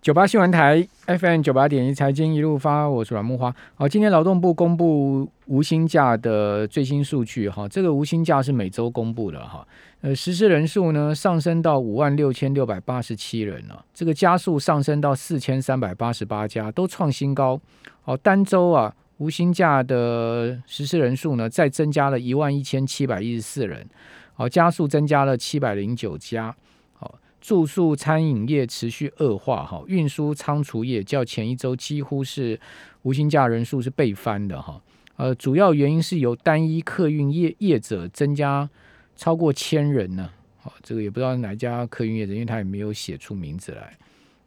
九八新闻台 FM 九八点一财经一路发，我是阮木花。好，今天劳动部公布无薪假的最新数据哈，这个无薪假是每周公布的哈。呃，实施人数呢上升到五万六千六百八十七人了，这个加速上升到四千三百八十八家，都创新高。好，单周啊无薪假的实施人数呢再增加了一万一千七百一十四人，好，加速增加了七百零九家。住宿餐饮业持续恶化，哈，运输仓储业较前一周几乎是无薪假人数是倍翻的，哈，呃，主要原因是由单一客运业业者增加超过千人呢，好，这个也不知道哪家客运业者，因为他也没有写出名字来，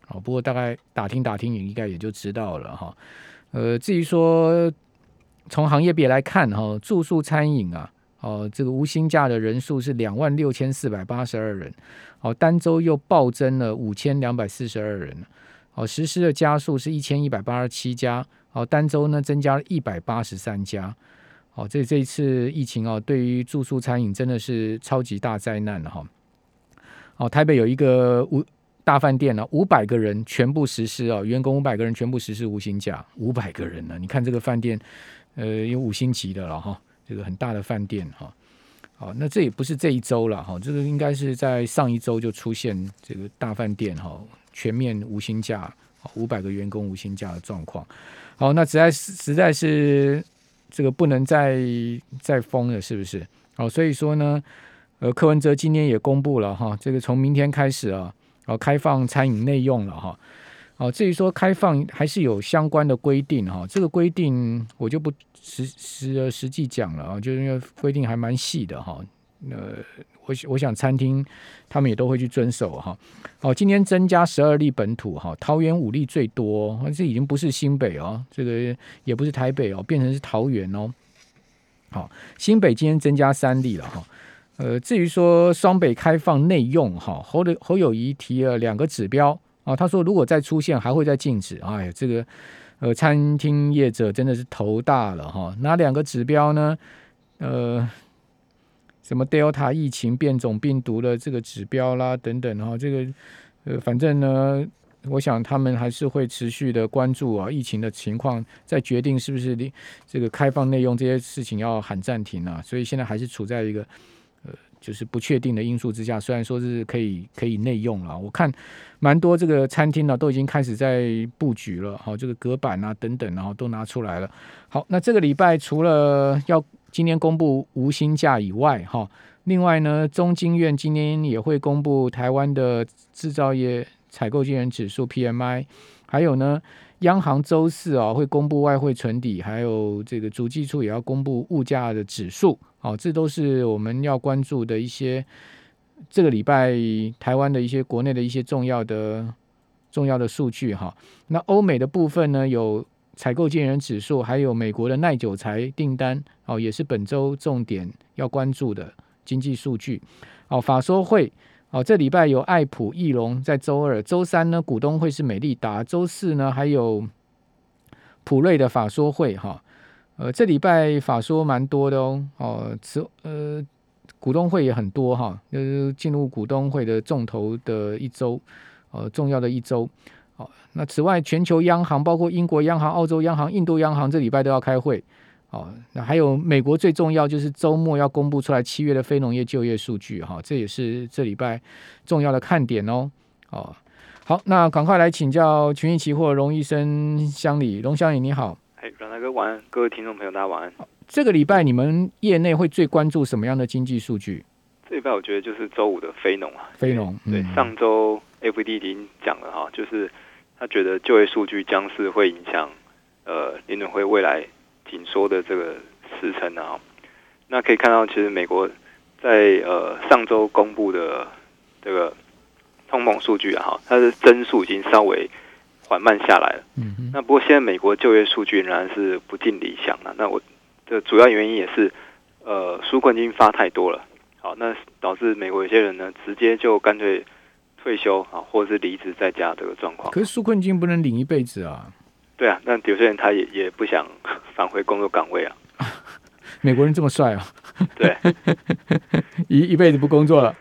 好，不过大概打听打听，你应该也就知道了，哈，呃，至于说从行业别来看，哈，住宿餐饮啊。哦，这个无薪假的人数是两万六千四百八十二人，哦，单周又暴增了五千两百四十二人，哦，实施的加速是一千一百八十七家，哦，单周呢增加了一百八十三家，哦，这这一次疫情哦，对于住宿餐饮真的是超级大灾难了哈，哦，台北有一个五大饭店呢，五百个人全部实施哦，员工五百个人全部实施无薪假，五百个人呢，你看这个饭店，呃，有五星级的了哈。这个很大的饭店哈，好，那这也不是这一周了哈，这个应该是在上一周就出现这个大饭店哈全面无薪假，五百个员工无薪假的状况。好，那实在实在是这个不能再再封了，是不是？好，所以说呢，呃，柯文哲今天也公布了哈，这个从明天开始啊，哦，开放餐饮内用了哈。哦，至于说开放还是有相关的规定哈，这个规定我就不实实实际讲了啊，就是因为规定还蛮细的哈。呃，我我想餐厅他们也都会去遵守哈。好，今天增加十二例本土哈，桃园五例最多，这已经不是新北哦，这个也不是台北哦，变成是桃园哦。好，新北今天增加三例了哈。呃，至于说双北开放内用哈，侯的侯友谊提了两个指标。他说如果再出现，还会再禁止。哎呀，这个呃，餐厅业者真的是头大了哈。哪两个指标呢？呃，什么 Delta 疫情变种病毒的这个指标啦，等等哈。这个呃，反正呢，我想他们还是会持续的关注啊疫情的情况，再决定是不是这个开放内用这些事情要喊暂停啊。所以现在还是处在一个。就是不确定的因素之下，虽然说是可以可以内用了，我看蛮多这个餐厅呢都已经开始在布局了，好，这个隔板啊等等，然后都拿出来了。好，那这个礼拜除了要今天公布无薪假以外，哈，另外呢，中经院今天也会公布台湾的制造业采购经理指数 PMI，还有呢。央行周四啊会公布外汇存底，还有这个主计处也要公布物价的指数，哦，这都是我们要关注的一些这个礼拜台湾的一些国内的一些重要的重要的数据哈。那欧美的部分呢，有采购经人指数，还有美国的耐久材订单，哦，也是本周重点要关注的经济数据。哦，法说会。哦，这礼拜有爱普、翼龙在周二，周三呢股东会是美利达，周四呢还有普瑞的法说会哈。呃，这礼拜法说蛮多的哦。哦，此呃股东会也很多哈，就是进入股东会的重头的一周，呃重要的一周。哦，那此外，全球央行包括英国央行、澳洲央行、印度央行这礼拜都要开会。哦，那还有美国最重要就是周末要公布出来七月的非农业就业数据哈，这也是这礼拜重要的看点哦。哦，好，那赶快来请教群益期货荣医生乡里，龙乡里你好。哎，阮大哥晚安，各位听众朋友大家晚安。这个礼拜你们业内会最关注什么样的经济数据？这礼拜我觉得就是周五的非农啊，非农。对，上周 F D 已经讲了哈，就是他觉得就业数据将是会影响呃联准会未来。紧缩的这个时程啊，那可以看到，其实美国在呃上周公布的这个通膨数据啊，哈，它的增速已经稍微缓慢下来了。嗯那不过现在美国就业数据仍然是不尽理想啊。那我的主要原因也是呃纾困金发太多了，好，那导致美国有些人呢直接就干脆退休啊，或者是离职在家这个状况。可是纾困金不能领一辈子啊。对啊，那有些人他也也不想返回工作岗位啊。美国人这么帅啊？对，一一辈子不工作了。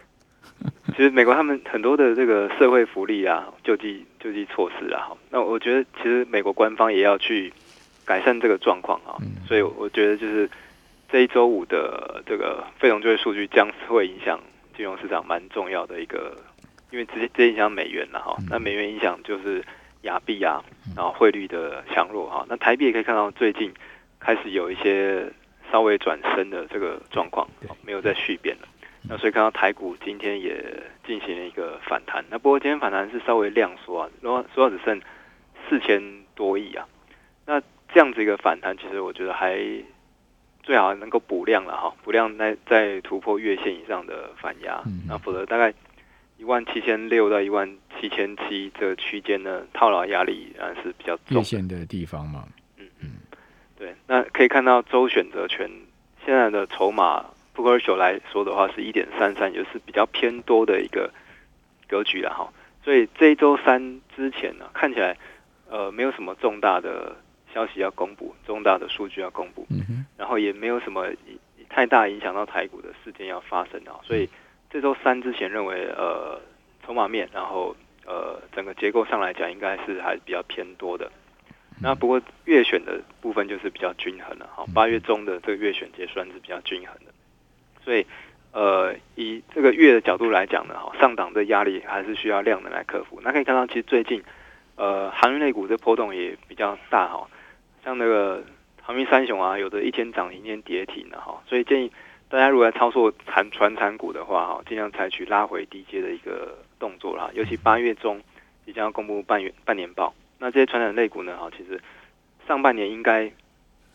其实美国他们很多的这个社会福利啊、救济救济措施啊，那我觉得其实美国官方也要去改善这个状况啊。所以我觉得就是这一周五的这个非农就业数据将会影响金融市场蛮重要的一个，因为直接直接影响美元了哈。那美元影响就是亚币啊，然后汇率的强弱哈。那台币也可以看到最近开始有一些稍微转升的这个状况，没有再续变了。那所以看到台股今天也进行了一个反弹，那不过今天反弹是稍微量缩啊，然后缩到只剩四千多亿啊。那这样子一个反弹，其实我觉得还最好能够补量了哈，补量在在突破月线以上的反压，那否则大概一万七千六到一万七千七这个区间呢，套牢压力然是比较重。的地方嘛，嗯嗯，对，那可以看到周选择权现在的筹码。不过九来说的话是一点三三，就是比较偏多的一个格局了哈。所以这一周三之前呢，看起来呃没有什么重大的消息要公布，重大的数据要公布，然后也没有什么太大影响到台股的事件要发生啊。所以这周三之前认为呃筹码面，然后呃整个结构上来讲，应该是还是比较偏多的。那不过月选的部分就是比较均衡了哈。八月中的这个月选结算是比较均衡的。所以，呃，以这个月的角度来讲呢，哈，上档的压力还是需要量能来克服。那可以看到，其实最近，呃，航运类股的波动也比较大哈，像那个航运三雄啊，有的一天涨一天跌停的哈。所以建议大家如果操作产船产股的话，哈，尽量采取拉回低阶的一个动作啦。尤其八月中即将要公布半月半年报，那这些传染类股呢，哈，其实上半年应该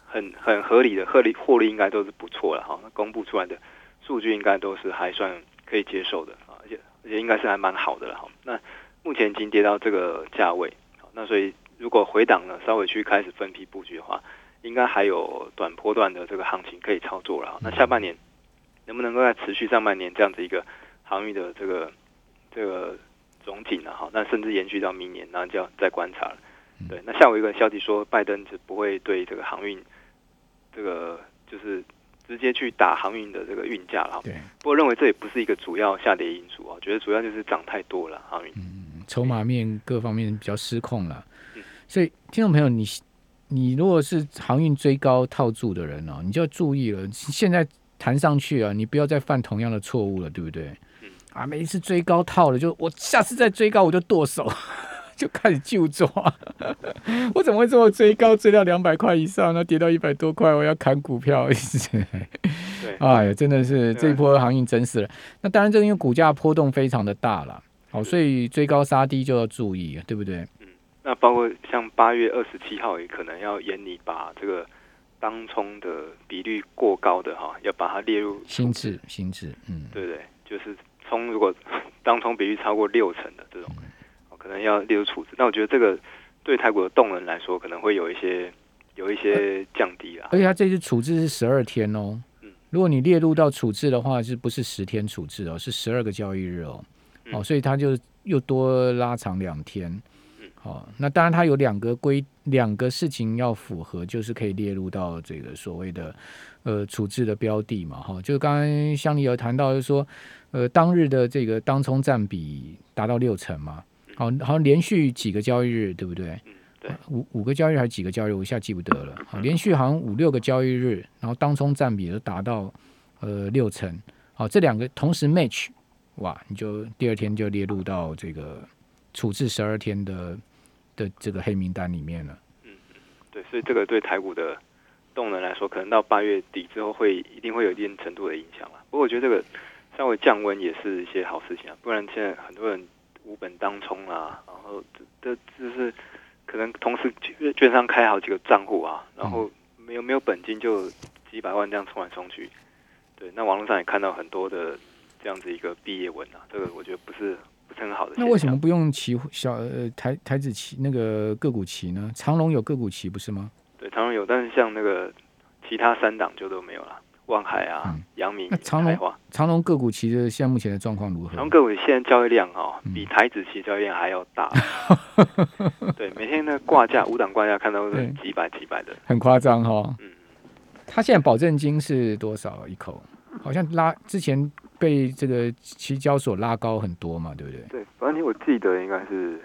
很很合理的获利获利应该都是不错了哈。那公布出来的。数据应该都是还算可以接受的啊，而且而且应该是还蛮好的了哈。那目前已经跌到这个价位，那所以如果回档呢，稍微去开始分批布局的话，应该还有短波段的这个行情可以操作了。那下半年能不能够在持续上半年这样子一个航运的这个这个总景呢？哈，那甚至延续到明年，那就要再观察了。对，那下午一个消息说，拜登是不会对这个航运这个就是。直接去打航运的这个运价了，对。不过认为这也不是一个主要下跌因素啊，觉得主要就是涨太多了航运。嗯，筹码面各方面比较失控了。嗯，所以听众朋友，你你如果是航运追高套住的人哦，你就要注意了。现在弹上去啊，你不要再犯同样的错误了，对不对？嗯。啊，每一次追高套了，就我下次再追高我就剁手。就开始就抓，我怎么会这么追高，追到两百块以上，那跌到一百多块，我要砍股票，对，哎呀，真的是这一波航运真死了。那当然，这因为股价波动非常的大了，好，所以追高杀低就要注意，对不对？嗯，那包括像八月二十七号也可能要严你把这个当冲的比率过高的哈，要把它列入心智，心智，嗯，对对，就是冲如果当冲比率超过六成的这种。可能要列入处置，那我觉得这个对台股的动能来说，可能会有一些有一些降低啊。而且它这次处置是十二天哦，嗯，如果你列入到处置的话，是不是十天处置哦？是十二个交易日哦，哦，所以它就又多拉长两天。嗯，好，那当然它有两个规两个事情要符合，就是可以列入到这个所谓的呃处置的标的嘛，哈，就刚刚乡里有谈到，就是说呃当日的这个当冲占比达到六成嘛。好，好像连续几个交易日，对不对？五五个交易日还是几个交易日，我一下记不得了。好，连续好像五六个交易日，然后当冲占比都达到呃六成。好，这两个同时 match，哇，你就第二天就列入到这个处置十二天的的这个黑名单里面了。嗯，对，所以这个对台股的动能来说，可能到八月底之后会一定会有一定程度的影响了。不过我觉得这个稍微降温也是一些好事情啊，不然现在很多人。无本当冲啊，然后这这就是可能同时券券商开好几个账户啊，然后没有没有本金就几百万这样冲来冲去，对，那网络上也看到很多的这样子一个毕业文啊，这个我觉得不是不是很好的。那为什么不用期小呃台台子期那个个股期呢？长隆有个股期不是吗？对，长隆有，但是像那个其他三档就都没有了。望海啊，阳明、长隆、长隆个股其实现在目前的状况如何？长隆个股现在交易量哦，比台子期交易量还要大。对，每天的挂价五档挂价看到是几百几百的，很夸张哈。嗯，他现在保证金是多少一口？好像拉之前被这个期交所拉高很多嘛，对不对？对，保证金我记得应该是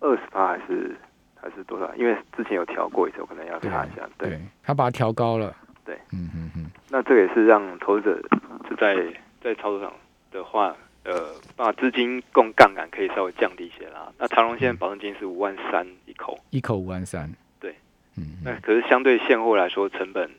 二十趴还是还是多少？因为之前有调过一次，我可能要查一下。对，他把它调高了。对，嗯嗯嗯。那这个也是让投资者是在在操作上的话，呃，把资金供杠杆可以稍微降低一些啦。那长荣现在保证金是五万三一口，一口五万三。对，嗯。那可是相对现货来说，成本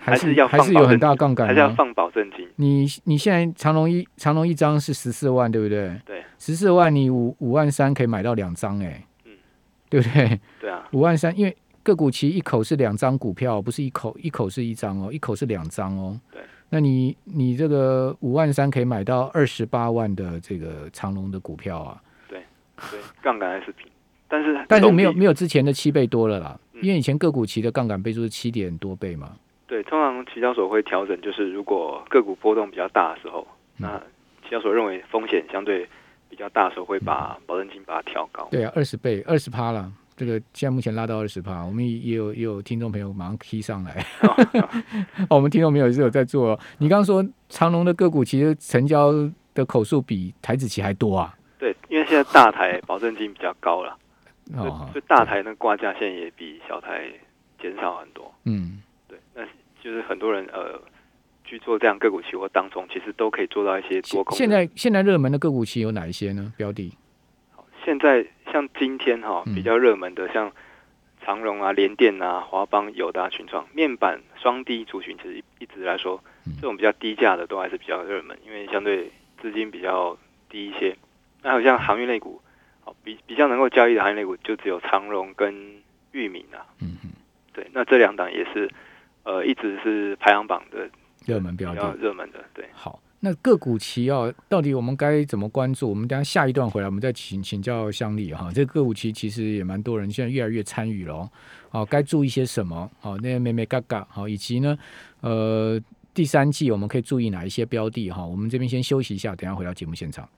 还是要还是有很大杠杆，还是要放保证金。你你现在长隆一长隆一张是十四万，对不对？对，十四万你五五万三可以买到两张，哎，嗯，对不对？对啊，五万三，因为个股期一口是两张股票，不是一口一口是一张哦，一口是两张哦。对，那你你这个五万三可以买到二十八万的这个长隆的股票啊。对，对，杠杆还是平，但是但是没有没有之前的七倍多了啦，嗯因为以前个股期的杠杆倍数是七点多倍嘛。对，通常期交所会调整，就是如果个股波动比较大的时候，那期交所认为风险相对比较大的时候，会把保证金把它调高。对啊，二十倍，二十趴了。这个现在目前拉到二十趴，我们也有也有听众朋友马上 key 上来。哦，我们听众朋友也是有在做。你刚刚说长隆的个股其实成交的口数比台子期还多啊？对，因为现在大台保证金比较高了，哦，所以大台那个挂价现在也比小台减少很多。嗯，就是很多人呃去做这样个股期货当中，其实都可以做到一些多空。现在现在热门的个股期有哪一些呢？标的？现在像今天哈、嗯比较热门的，像长荣啊、联电啊、华邦、友达、群创面板双低族群，其实一一直来说，嗯这种比较低价的都还是比较热门，因为相对资金比较低一些。那好像航运类股，好比比较能够交易的航运类股，就只有长荣跟裕民啊。嗯嗯，对，那这两档也是呃一直是排行榜的热门标的。热门的。对，好，那个股期哦，到底我们该怎么关注？我们等下下一段回来，我们再请请教香丽哈。这个个股期其实也蛮多人现在越来越参与了哦。好，该注意些什么？好，那些美美嘎嘎好，以及呢，呃，第三季我们可以注意哪一些标的哈？我们这边先休息一下，等下回到节目现场。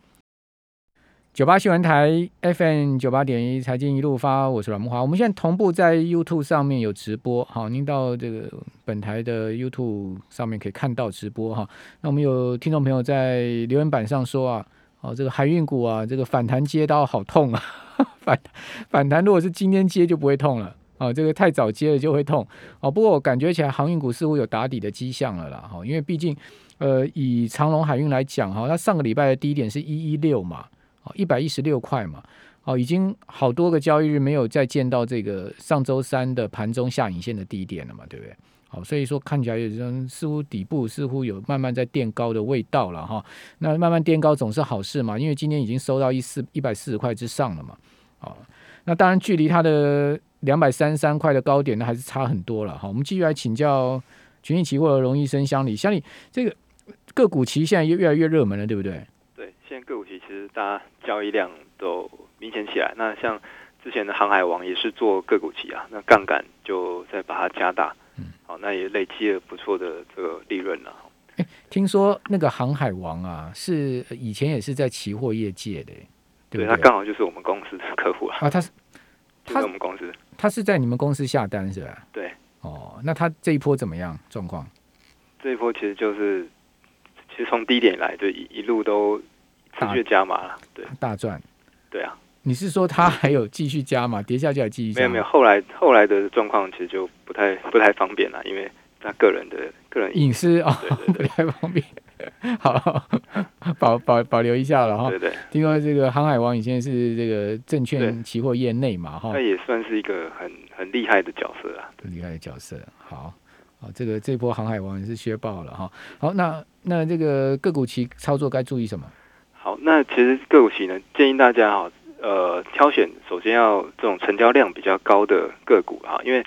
九八新闻台 FM 九八点一财经一路发，我是阮木华。我们现在同步在 YouTube 上面有直播，好，您到这个本台的 YouTube 上面可以看到直播哈。那我们有听众朋友在留言板上说啊，哦，这个海运股啊，这个反弹接刀好痛啊，反反弹如果是今天接就不会痛了。哦，这个太早接了就会痛哦。不过我感觉起来航运股似乎有打底的迹象了啦，哈、因为毕竟，呃，以长隆海运来讲哈，它上个礼拜的低点是一一六嘛，哦，一百一十六块嘛，哦，已经好多个交易日没有再见到这个上周三的盘中下影线的低点了嘛，对不对？好，所以说看起来有人似乎底部似乎有慢慢在垫高的味道了哈。那慢慢垫高总是好事嘛，因为今天已经收到一四一百四十块之上了嘛。好，那当然距离它的两百三三块的高点呢，还是差很多了哈。我们继续来请教群益期货的荣医生乡里，乡里这个个股期现在越越来越热门了，对不对？大家交易量都明显起来。那像之前的航海王也是做个股期啊，那杠杆就再把它加大，嗯，好，那也累积了不错的这个利润了。听说那个航海王啊，是以前也是在期货业界的，对不他刚好就是我们公司的客户啊，啊，他是他是我们公司。他是在你们公司下单是吧？对，哦，那他这一波怎么样状况？这一波其实就是，其实从低点来就一一路都持续加码了。对，大赚。对啊，你是说他还有继续加码，跌下去还继续加？没有没有，，后来后来的状况其实就不太不太方便了，因为他个人的个人隐私哦，对对不太方便。好，保保保留一下了哈。对对，听说这个航海王以前是这个证券对期货业内嘛哈那，也算是一个很很厉害的角色啊。很厉害的角色。好，好，这个这波航海王也是削爆了哈。好，那那这个个股期操作该注意什么？好，那其实个股期呢，建议大家哈，呃，挑选首先要这种成交量比较高的个股哈，因为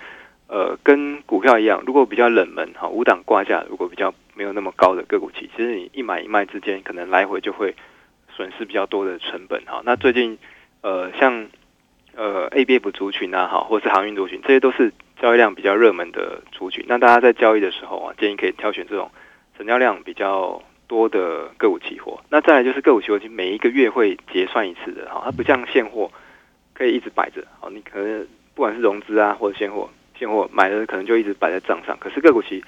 呃，跟股票一样，如果比较冷门哈，五档挂价，如果比较没有那么高的个股期，其实你一买一卖之间，可能来回就会损失比较多的成本哈。那最近呃，像呃 ABF 族群啊，哈，或是航运族群，这些都是交易量比较热门的族群。那大家在交易的时候啊，建议可以挑选这种成交量比较多的个股期货。那再来就是个股期货，其实每一个月会结算一次的哈，它不像现货可以一直摆着。好，你可能不管是融资啊或者现货，现货买的可能就一直摆在账上，可是个股期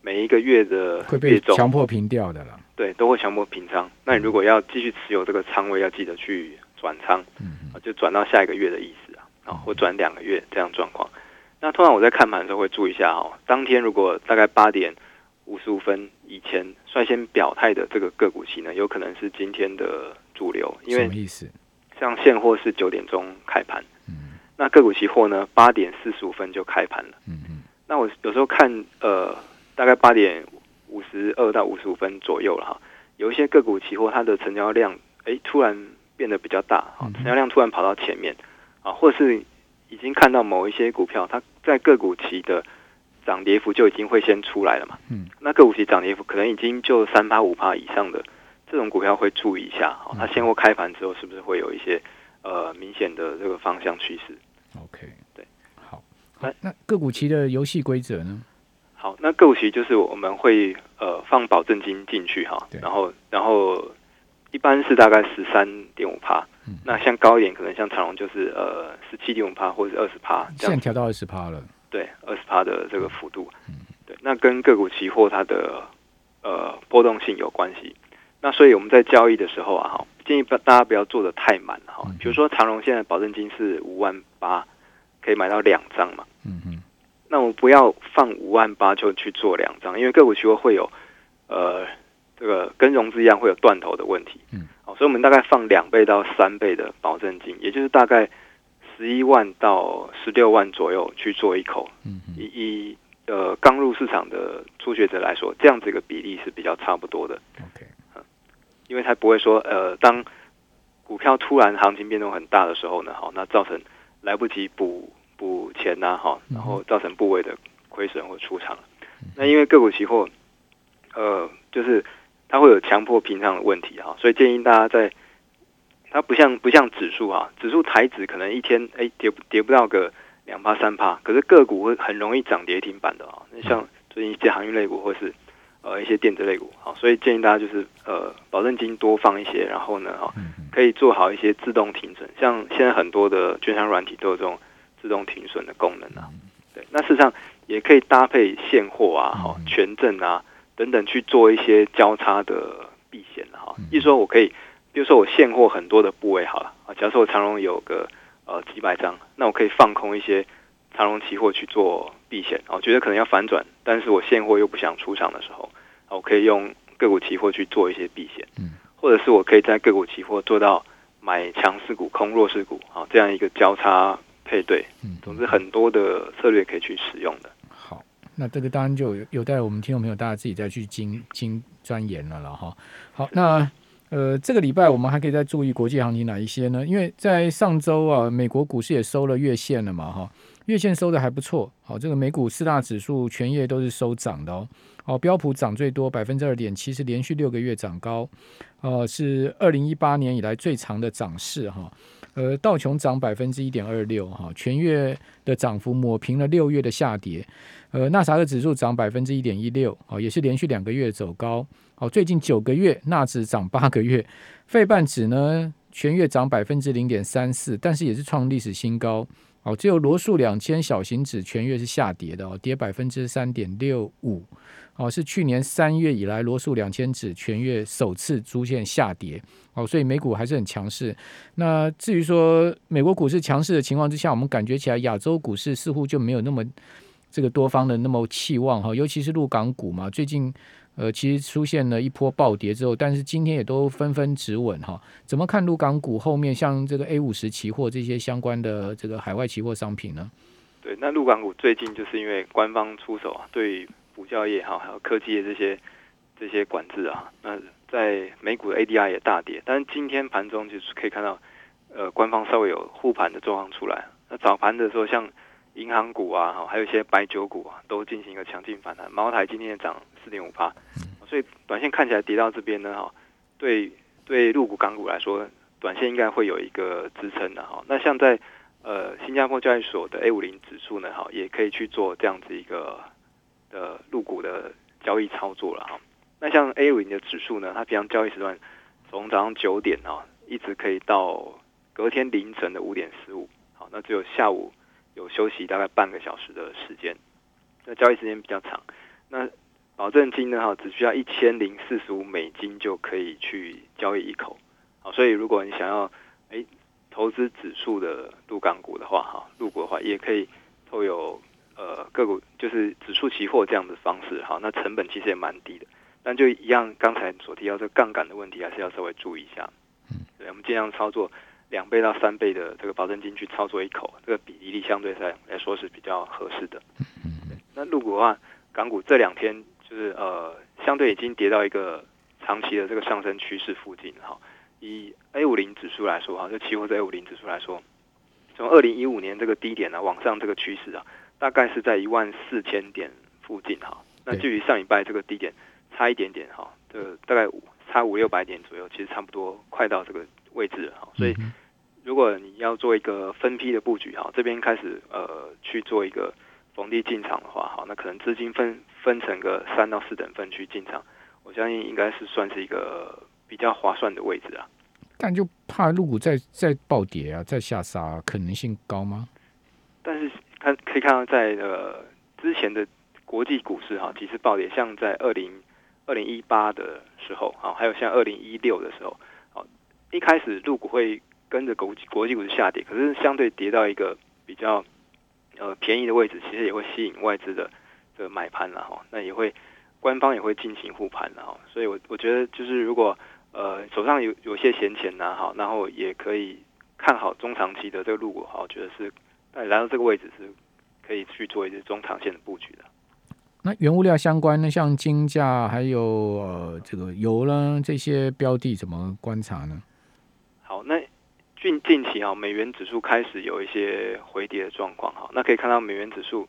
每一个月的会被强迫平掉的了。对都会强迫平仓。那你如果要继续持有这个仓位，要记得去转仓，嗯啊就转到下一个月的意思啊，啊或转两个月这样状况。那通常我在看盘的时候会注意一下哦，当天如果大概八点五十五分以前率先表态的这个个股期呢，有可能是今天的主流，因为什么意思？像现货是九点钟开盘，嗯那个股期货呢八点四十五分就开盘了。嗯嗯那我有时候看呃，大概八点五十二到五十五分左右了哈，有一些个股期货它的成交量哎突然变得比较大，成交量突然跑到前面啊，或是已经看到某一些股票它在个股期的涨跌幅就已经会先出来了嘛，嗯，那个股期涨跌幅可能已经就三趴五趴以上的这种股票会注意一下，哦，它现货开盘之后是不是会有一些呃明显的这个方向趋势？，OK，对，好，那好，那个股期的游戏规则呢？好，那个股期就是我们会呃放保证金进去哈，然后然后一般是大概十三点五趴嗯，那像高一点可能像长隆就是呃十七点五趴或者是二十趴现在调到二十趴了。对二十趴的这个幅度嗯，对，那跟个股期货它的呃波动性有关系。那所以我们在交易的时候啊，哈，建议不大家不要做的太满哈嗯。比如说长荣现在保证金是五万八，可以买到两张嘛。嗯嗯那我不要放五万八就去做两张，因为个股期货会有呃这个跟融资一样会有断头的问题。嗯，好、所以我们大概放两倍到三倍的保证金，也就是大概十一万到十六万左右去做一口。嗯嗯以以呃刚入市场的初学者来说，这样子一个比例是比较差不多的，，OK，因为它不会说呃当股票突然行情变动很大的时候呢，好，那造成来不及补补钱呐、哈，然后造成部位的亏损或出场。那因为个股期货，呃，就是它会有强迫平仓的问题哈，所以建议大家在它不像不像指数啊，指数台指可能一天哎跌不跌不到个两趴三趴，可是个股会很容易涨跌停板的啊。那像最近一些航运类股或是呃一些电子类股，好，所以建议大家就是呃保证金多放一些，然后呢，哈，可以做好一些自动停损，像现在很多的券商软体都有这种自动停损的功能啊。对，那事实上也可以搭配现货啊、哈、嗯权证啊等等去做一些交叉的避险啊哈嗯。意思说我可以，比如说我现货很多的部位好了啊，假设我长荣有个呃几百张，那我可以放空一些长荣期货去做避险啊，我觉得可能要反转，但是我现货又不想出场的时候，啊，我可以用个股期货去做一些避险。嗯或者是我可以在个股期货做到买强势股、空弱势股，啊，这样一个交叉配对。嗯，总之，很多的策略可以去使用的。好，那这个当然就有有待我们听众朋友大家自己再去精精钻研了了哈。好，那呃这个礼拜我们还可以再注意国际行情哪一些呢？因为在上周啊，美国股市也收了月线了嘛哈，月线收的还不错。好，这个美股四大指数全夜都是收涨的哦。哦，标普涨最多百分之二点七，是连续六个月涨高，呃，是二零一八年以来最长的涨势哈。呃，道琼涨百分之一点二六哈，全月的涨幅抹平了六月的下跌。呃，纳萨克指数涨百分之一点一六，哦，也是连续两个月走高。哦，最近九个月纳指涨八个月，费半指呢全月涨百分之零点三四，但是也是创历史新高。哦，只有罗素两千小型指全月是下跌的哦，跌百分之三点六五。哦，是去年三月以来罗素两千指全月首次出现下跌。哦，所以美股还是很强势。那至于说美国股市强势的情况之下，我们感觉起来亚洲股市似乎就没有那么这个多方的那么气旺哈，尤其是陆港股嘛，最近呃其实出现了一波暴跌之后，但是今天也都纷纷止稳哈。怎么看陆港股后面像这个 A 五十期货这些相关的这个海外期货商品呢？对，那陆港股最近就是因为官方出手啊，对补教业哈还有科技业这些这些管制啊，那在美股的 ADR 也大跌，但是今天盘中就是可以看到，呃，官方稍微有护盘的状况出来。那早盘的时候，像银行股啊，哈，还有一些白酒股啊，都进行一个强劲反弹。茅台今天也涨四点五八，所以短线看起来跌到这边呢，哈，对对，入股港股来说，短线应该会有一个支撑的哈。那像在呃新加坡交易所的 A 五零指数呢，哈，也可以去做这样子一个的入股的交易操作了哈。那像 A 五零的指数呢，它平常交易时段从早上九点啊，一直可以到隔天凌晨的五点十五，好，那只有下午有休息大概半个小时的时间，那交易时间比较长。那保证金呢哈，只需要一千零四十五美金就可以去交易一口。好，所以如果你想要哎投资指数的入港股的话哈，入股的话也可以透有呃个股就是指数期货这样的方式哈，那成本其实也蛮低的。但就一样，刚才所提到这杠杆的问题，还是要稍微注意一下。嗯，对，我们尽量操作两倍到三倍的这个保证金去操作一口，这个比例相对来来说是比较合适的。嗯那入股的话，港股这两天就是呃，相对已经跌到一个长期的这个上升趋势附近哈。以 A 五零指数来说哈，就期货在 A 五零指数来说，从二零一五年这个低点呢往上这个趋势啊，大概是在一万四千点附近哈。那距离上礼拜这个低点。差一点点哈，这大概差五六百点左右，其实差不多快到这个位置哈。所以如果你要做一个分批的布局哈，这边开始呃去做一个逢低进场的话哈，那可能资金分分成个三到四等分去进场，我相信应该是算是一个比较划算的位置啊。但就怕入股再再暴跌啊，再下杀可能性高吗？但是看可以看到在呃之前的国际股市哈，其实暴跌，像在二零。二零一八的时候，啊，还有像二零一六的时候，好，一开始入股会跟着国国际股市下跌，可是相对跌到一个比较呃便宜的位置，其实也会吸引外资的这个买盘了哈。那也会官方也会进行护盘了哈。所以我我觉得就是如果呃手上有有些闲钱呢，哈，然后也可以看好中长期的这个入股，哈，我觉得是来到这个位置是可以去做一些中长线的布局的。那原物料相关呢，像金价还有呃这个油呢，这些标的怎么观察呢？近近期啊，美元指数开始有一些回跌的状况哈。那可以看到美元指数，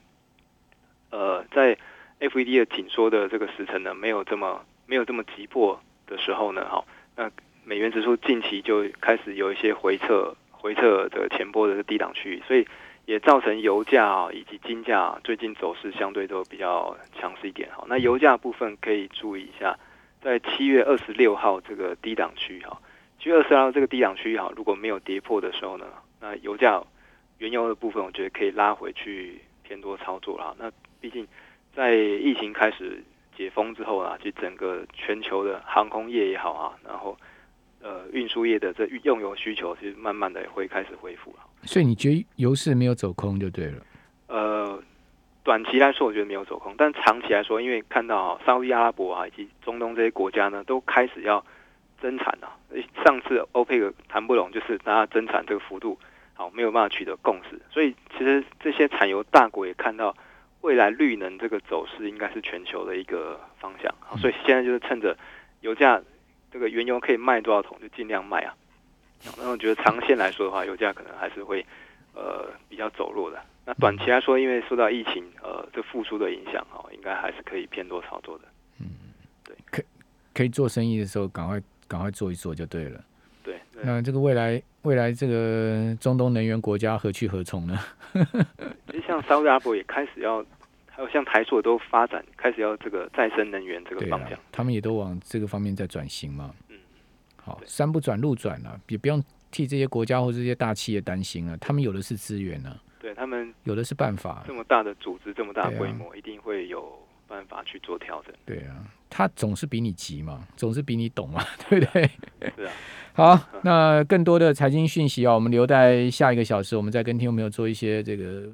呃，在 FED 的紧缩的这个时程呢，没有这么没有这么急迫的时候呢，哈，那美元指数近期就开始有一些回撤，回撤的前波的低档区域，所以。也造成油价啊以及金价最近走势相对都比较强势一点哈。那油价部分可以注意一下，在七月二十六号这个低档区哈，七月二十六号这个低档区哈，如果没有跌破的时候呢，那油价原油的部分我觉得可以拉回去偏多操作了。那毕竟在疫情开始解封之后啊，就整个全球的航空业也好啊，然后。呃，运输业的这用油需求其实慢慢的会开始恢复了，所以你觉得油市没有走空就对了。呃，短期来说我觉得没有走空，但长期来说，因为看到沙特阿拉伯啊以及中东这些国家呢都开始要增产啊。上次欧佩克谈不拢，就是大家增产这个幅度好没有办法取得共识，所以其实这些产油大国也看到未来绿能这个走势应该是全球的一个方向，所以现在就是趁着油价。这个原油可以卖多少桶就尽量卖啊。那我觉得长线来说的话，油价可能还是会呃比较走弱的。那短期来说，因为受到疫情呃这复苏的影响哈，应该还是可以偏多操作的。嗯，对，可可以做生意的时候，赶快赶快做一做就对了。对，那这个未来未来这个中东能源国家何去何从呢？其实像沙特阿拉伯也开始要。还有像台塑都发展开始要这个再生能源这个方向，他们也都往这个方面在转型嘛。嗯，好，山不转路转啊，也不用替这些国家或这些大企业担心啊，他们有的是资源呢。对他们有的是办法，这么大的组织，这么大规模，一定会有办法去做调整。对啊，他总是比你急嘛，总是比你懂嘛，对不对？是啊。好，那更多的财经讯息啊，我们留在下一个小时，我们再跟听众朋友做一些这个。